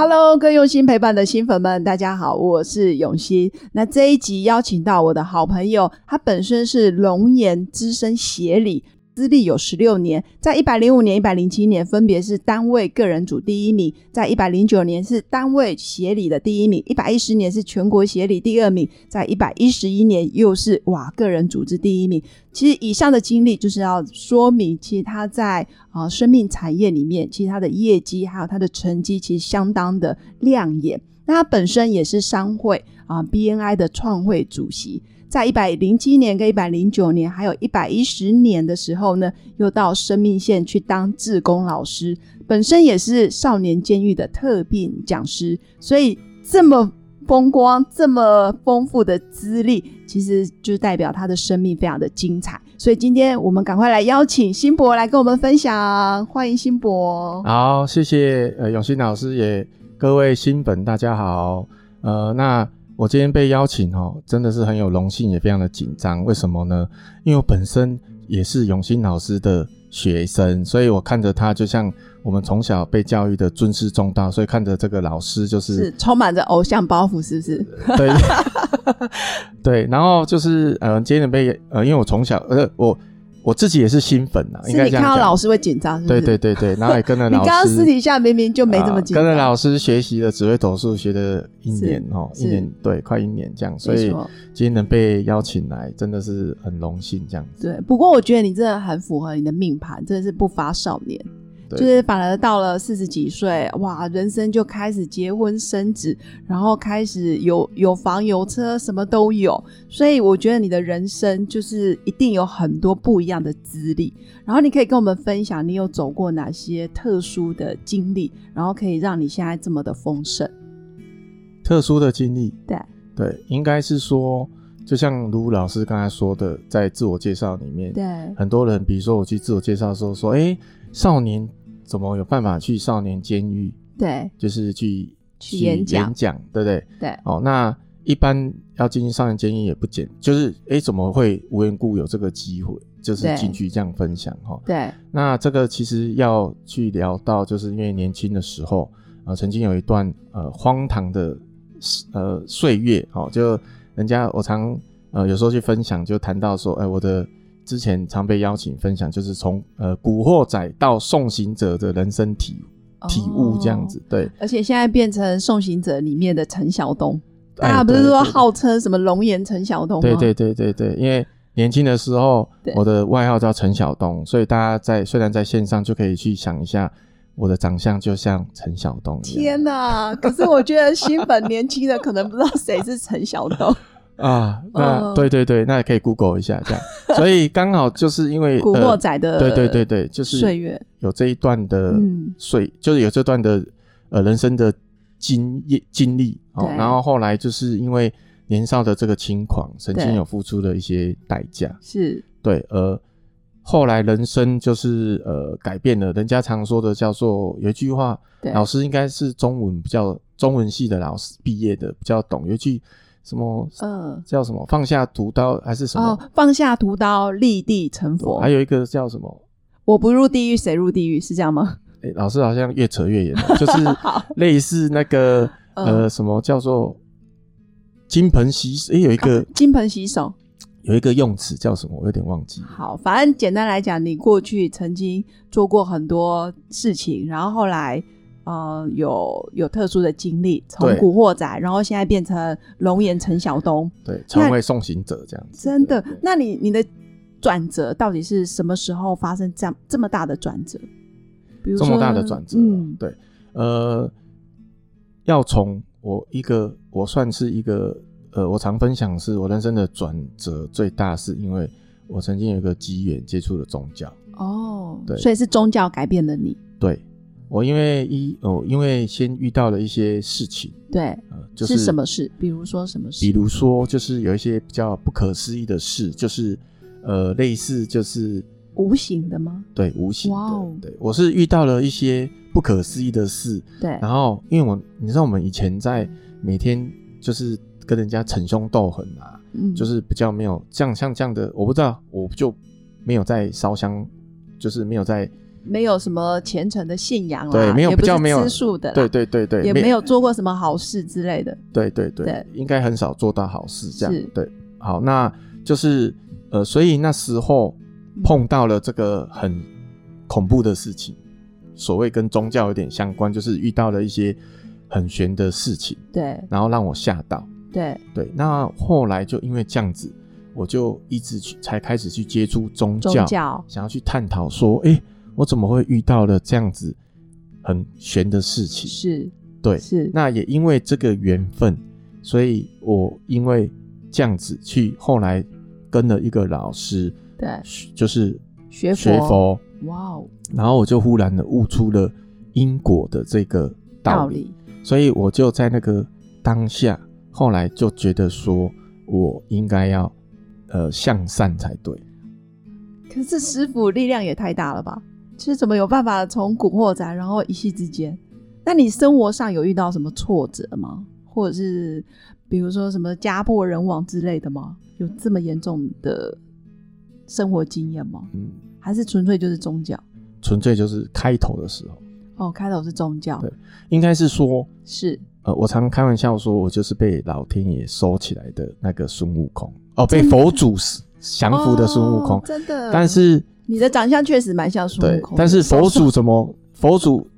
Hello，跟用心陪伴的新粉们，大家好，我是永新。那这一集邀请到我的好朋友，他本身是龙岩资深协理。资历有十六年，在一百零五年、一百零七年分别是单位个人组第一名，在一百零九年是单位协理的第一名，一百一十年是全国协理第二名，在一百一十一年又是哇个人组织第一名。其实以上的经历就是要说明，其实他在啊生命产业里面，其实他的业绩还有他的成绩其实相当的亮眼。那他本身也是商会啊 BNI 的创会主席。在一百零七年跟一百零九年，还有一百一十年的时候呢，又到生命线去当志工老师，本身也是少年监狱的特聘讲师，所以这么风光、这么丰富的资历，其实就代表他的生命非常的精彩。所以今天我们赶快来邀请新博来跟我们分享，欢迎新博。好，谢谢呃永新老师，也各位新粉大家好，呃那。我今天被邀请哦，真的是很有荣幸，也非常的紧张。为什么呢？因为我本身也是永新老师的学生，所以我看着他就像我们从小被教育的尊师重道，所以看着这个老师就是是充满着偶像包袱，是不是？对，对。然后就是呃，今天被呃，因为我从小呃我。我自己也是新粉啊，应该你看到老师会紧张，对对对对，然后也跟着老师。你刚刚私底下明明就没这么紧张。跟着老师学习了紫微斗数，学了一年哦，一年对，快一年这样，所以今天能被邀请来，真的是很荣幸这样子。对，不过我觉得你真的很符合你的命盘，真的是不乏少年。就是反而到了四十几岁，哇，人生就开始结婚生子，然后开始有有房有车，什么都有。所以我觉得你的人生就是一定有很多不一样的资历。然后你可以跟我们分享，你有走过哪些特殊的经历，然后可以让你现在这么的丰盛。特殊的经历，对对，应该是说，就像卢老师刚才说的，在自我介绍里面，对很多人，比如说我去自我介绍的时候说，哎，少年。怎么有办法去少年监狱？对，就是去去演讲，演讲，对不对？对。哦，那一般要进去少年监狱也不简，就是哎，怎么会无缘故有这个机会，就是进去这样分享哈？对。那这个其实要去聊到，就是因为年轻的时候啊，曾经有一段呃荒唐的呃岁月，哦，就人家我常呃有时候去分享，就谈到说，哎，我的。之前常被邀请分享，就是从呃古惑仔到送行者的人生体体悟这样子，对。而且现在变成送行者里面的陈晓东，大家不是说号称什么龙岩陈晓东吗？对对对对对，因为年轻的时候我的外号叫陈晓东，所以大家在虽然在线上就可以去想一下，我的长相就像陈晓东。天哪！可是我觉得新粉年轻的可能不知道谁是陈晓东。啊，那对对对，那也可以 Google 一下这样，所以刚好就是因为古惑仔的对对对对，就是岁月。有这一段的岁，就是有这段的呃人生的经验经历哦，然后后来就是因为年少的这个轻狂，曾经有付出的一些代价，是。对，而后来人生就是呃改变了，人家常说的叫做有一句话，老师应该是中文比较中文系的老师毕业的比较懂，有一句。什么？嗯，叫什么？放下屠刀还是什么？哦，放下屠刀，立地成佛。还有一个叫什么？我不入地狱，谁入地狱？是这样吗？哎，老师好像越扯越远了，就是类似那个呃，什么叫做金盆洗手？哎，有一个金盆洗手，有一个用词叫什么？我有点忘记。好，反正简单来讲，你过去曾经做过很多事情，然后后来。呃，有有特殊的经历，从古惑仔，然后现在变成龙岩陈晓东，对，成为送行者这样子。真的？那你你的转折到底是什么时候发生这样这么大的转折？比如这么大的转折，嗯，对，呃，要从我一个，我算是一个，呃，我常分享是我人生的转折最大，是因为我曾经有一个机缘接触了宗教。哦，对，所以是宗教改变了你。对。我因为一哦，因为先遇到了一些事情，对，呃，就是什么事？比如说什么事？比如说，就是有一些比较不可思议的事，就是呃，类似就是无形的吗？对，无形的。对我是遇到了一些不可思议的事，对，然后因为我你知道我们以前在每天就是跟人家逞凶斗狠啊，嗯就是比较没有这样像这样的，我不知道，我就没有在烧香，就是没有在没有什么虔诚的信仰啦，对没有也没有吃素的啦，对对对对，也没有做过什么好事之类的。对对对，对应该很少做到好事这样是。对，好，那就是呃，所以那时候嗯碰到了这个很恐怖的事情，所谓跟宗教有点相关，就是遇到了一些很玄的事情，对然后让我吓到。对，对，那后来就因为这样子，我就一直去才开始去接触宗宗教，想要去探讨说，诶，我怎么会遇到了这样子很玄的事情？是对，是，那也因为这个缘分，所以我因为这样子去后来跟了一个老师，对就是学学佛，哇哦，然后我就忽然的悟出了因果的这个道理，道理所以我就在那个当下，后来就觉得说我应该要呃向善才对。可是师傅力量也太大了吧？其实怎么有办法从古惑仔，然后一夕之间？那你生活上有遇到什么挫折吗？或者是比如说什么家破人亡之类的吗？有这么严重的生活经验吗？嗯，还是纯粹就是宗教？纯粹就是开头的时候，哦，开头是宗教，对应该是说，是呃，我常开玩笑说，我就是被老天爷收起来的那个孙悟空，哦，被佛祖降服的孙悟空。哦真的。但是，你的长相确实蛮像孙悟空的，，但是佛祖怎么，佛祖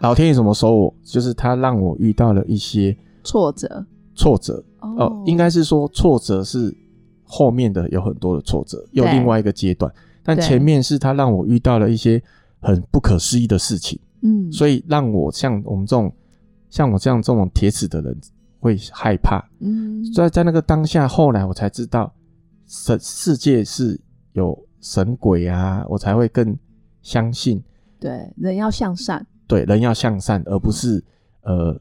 老天爷怎么收我？就是他让我遇到了一些挫折。挫折，哦哦，应该是说挫折是后面的有很多的挫折，有另外一个阶段，但前面是他让我遇到了一些很不可思议的事情，嗯，所以让我像我们这种像我这样这种铁齿的人会害怕。嗯，在在那个当下，后来我才知道世世界是有神鬼啊，我才会更相信，对，人要向善，对人要向善，而不是呃，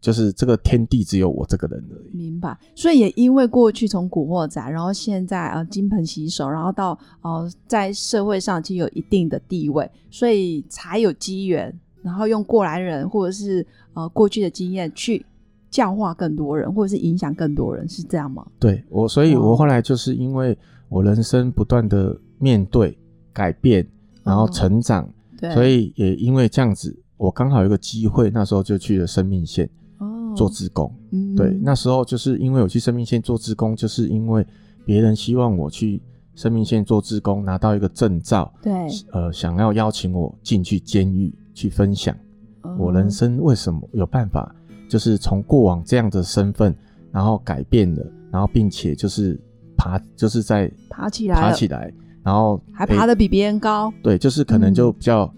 就是这个天地只有我这个人而已。明白。所以也因为过去从古惑仔，然后现在呃金盆洗手，然后到呃在社会上其实有一定的地位，所以才有机缘，然后用过来人或者是呃过去的经验去教化更多人，或者是影响更多人，是这样吗？对我，所以哦我后来就是因为我人生不断的面对改变，然后哦成长，对，所以也因为这样子，我刚好有一个机会，那时候就去了生命线哦。做志工。嗯。对，那时候就是因为我去生命线做志工，就是因为别人希望我去生命线做志工，拿到一个证照，对。呃，想要邀请我进去监狱去分享我人哦生为什么有办法，就是从过往这样的身份，然后改变了，然后并且就是爬，就是在爬起来爬起来，然后还爬得比别人高，对，就是可能嗯就比较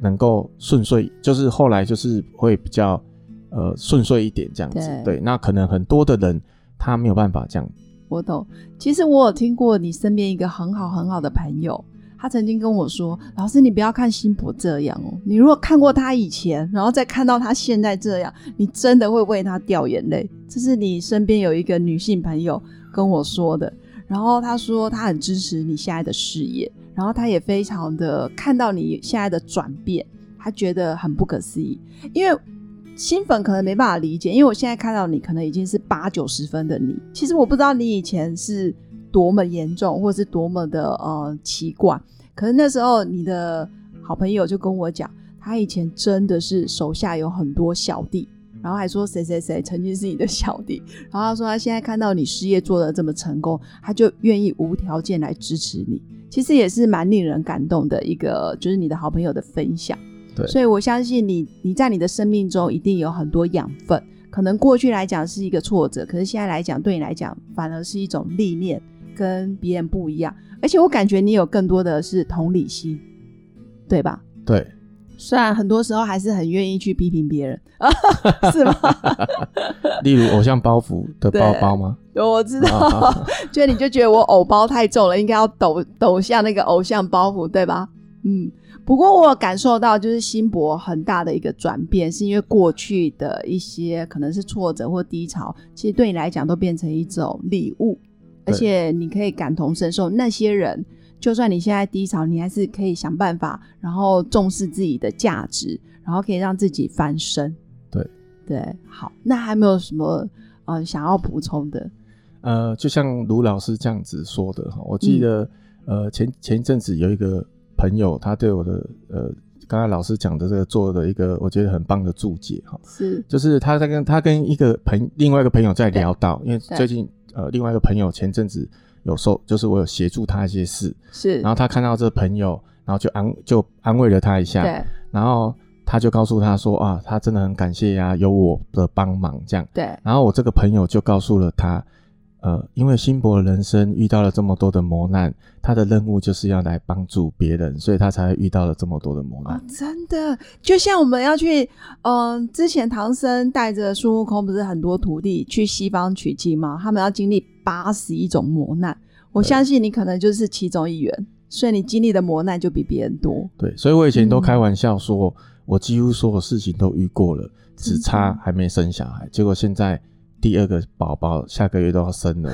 能够顺遂，就是后来就是会比较呃顺遂一点这样子。对对，那可能很多的人他没有办法这样。我懂。其实我有听过你身边一个很好很好的朋友，他曾经跟我说：“老师，你不要看辛博这样哦，你如果看过他以前，然后再看到他现在这样，你真的会为他掉眼泪。”这是你身边有一个女性朋友跟我说的。然后他说他很支持你现在的事业，然后他也非常的看到你现在的转变，他觉得很不可思议，因为。新粉可能没办法理解，因为我现在看到你可能已经是八九十分的你，其实我不知道你以前是多么严重，或是多么的呃奇怪。可是那时候你的好朋友就跟我讲，他以前真的是手下有很多小弟，然后还说谁谁谁曾经是你的小弟，然后他说他现在看到你事业做得这么成功，他就愿意无条件来支持你。其实也是蛮令人感动的一个，就是你的好朋友的分享。对所以我相信你，你在你的生命中一定有很多养分。可能过去来讲是一个挫折，可是现在来讲，对你来讲反而是一种历练，跟别人不一样。而且我感觉你有更多的是同理心，对吧？对，虽然很多时候还是很愿意去批评别人，是吗？例如偶像包袱的包包吗？我知道，啊 就你就觉得我偶包太重了，应该要抖抖下那个偶像包袱，对吧？嗯。不过我感受到，就是辛博很大的一个转变，是因为过去的一些可能是挫折或低潮，其实对你来讲都变成一种礼物，而且你可以感同身受那些人就算你现在低潮，你还是可以想办法，然后重视自己的价值，然后可以让自己翻身。对对，好，那还没有什么呃想要补充的？呃，就像卢老师这样子说的哈，我记得、呃前前一阵子有一个朋友，他对我的呃刚才老师讲的这个做的一个我觉得很棒的注解哈，是就是他在跟他跟一个朋另外一个朋友在聊到，因为最近呃另外一个朋友前阵子有受，就是我有协助他一些事，是，然后他看到这朋友，然后就安就安慰了他一下，对。然后他就告诉他说啊，他真的很感谢呀、有我的帮忙这样。对。然后我这个朋友就告诉了他，呃，因为辛博的人生遇到了这么多的磨难，他的任务就是要来帮助别人，所以他才会遇到了这么多的磨难。哦，真的，就像我们要去，嗯、之前唐僧带着孙悟空，不是很多徒弟去西方取经吗？他们要经历八十一种磨难，我相信你可能就是其中一员，所以你经历的磨难就比别人多。对，所以我以前都嗯开玩笑说，我几乎所有事情都遇过了，只差还没生小孩。结果现在第二个宝宝下个月都要生了，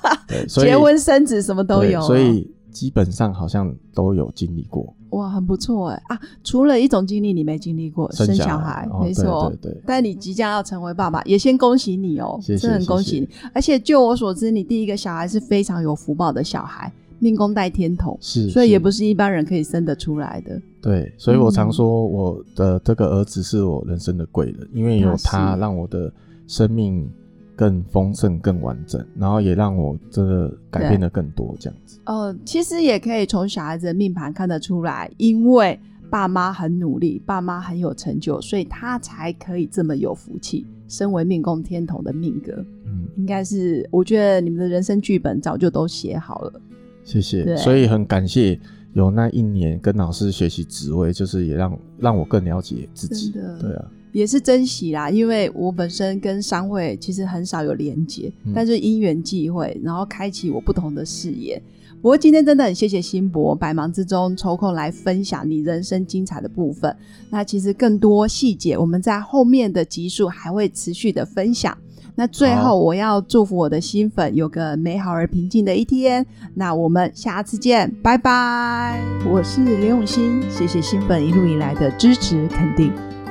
结婚生子什么都有哦、所以基本上好像都有经历过哇，很不错哎啊！除了一种经历你没经历过，生小孩，哦、没错。对对对，但你即将要成为爸爸，也先恭喜你哦，真的很恭喜你。而且就我所知，你第一个小孩是非常有福报的小孩，命宫带天同，是，所以也不是是一般人可以生得出来的。对，所以我常嗯说我的这个儿子是我人生的贵人，因为有他是让我的生命更丰盛、更完整，然后也让我这个改变的更多，这样子。呃，其实也可以从小孩子的命盘看得出来，因为爸妈很努力，爸妈很有成就，所以他才可以这么有福气。身为命宫天同的命格，嗯，应该是我觉得你们的人生剧本早就都写好了。谢谢。对所以很感谢有那一年跟老师学习紫薇，就是也让让我更了解自己。对啊，也是珍惜啦，因为我本身跟商会其实很少有连接，嗯但是因缘际会，然后开启我不同的视野。不过今天真的很谢谢新博百忙之中抽空来分享你人生精彩的部分。那其实更多细节，我们在后面的集数还会持续的分享。那最好后，我要祝福我的新粉有个美好而平静的一天。那我们下次见，拜拜。我是刘永新，谢谢新粉一路以来的支持肯定。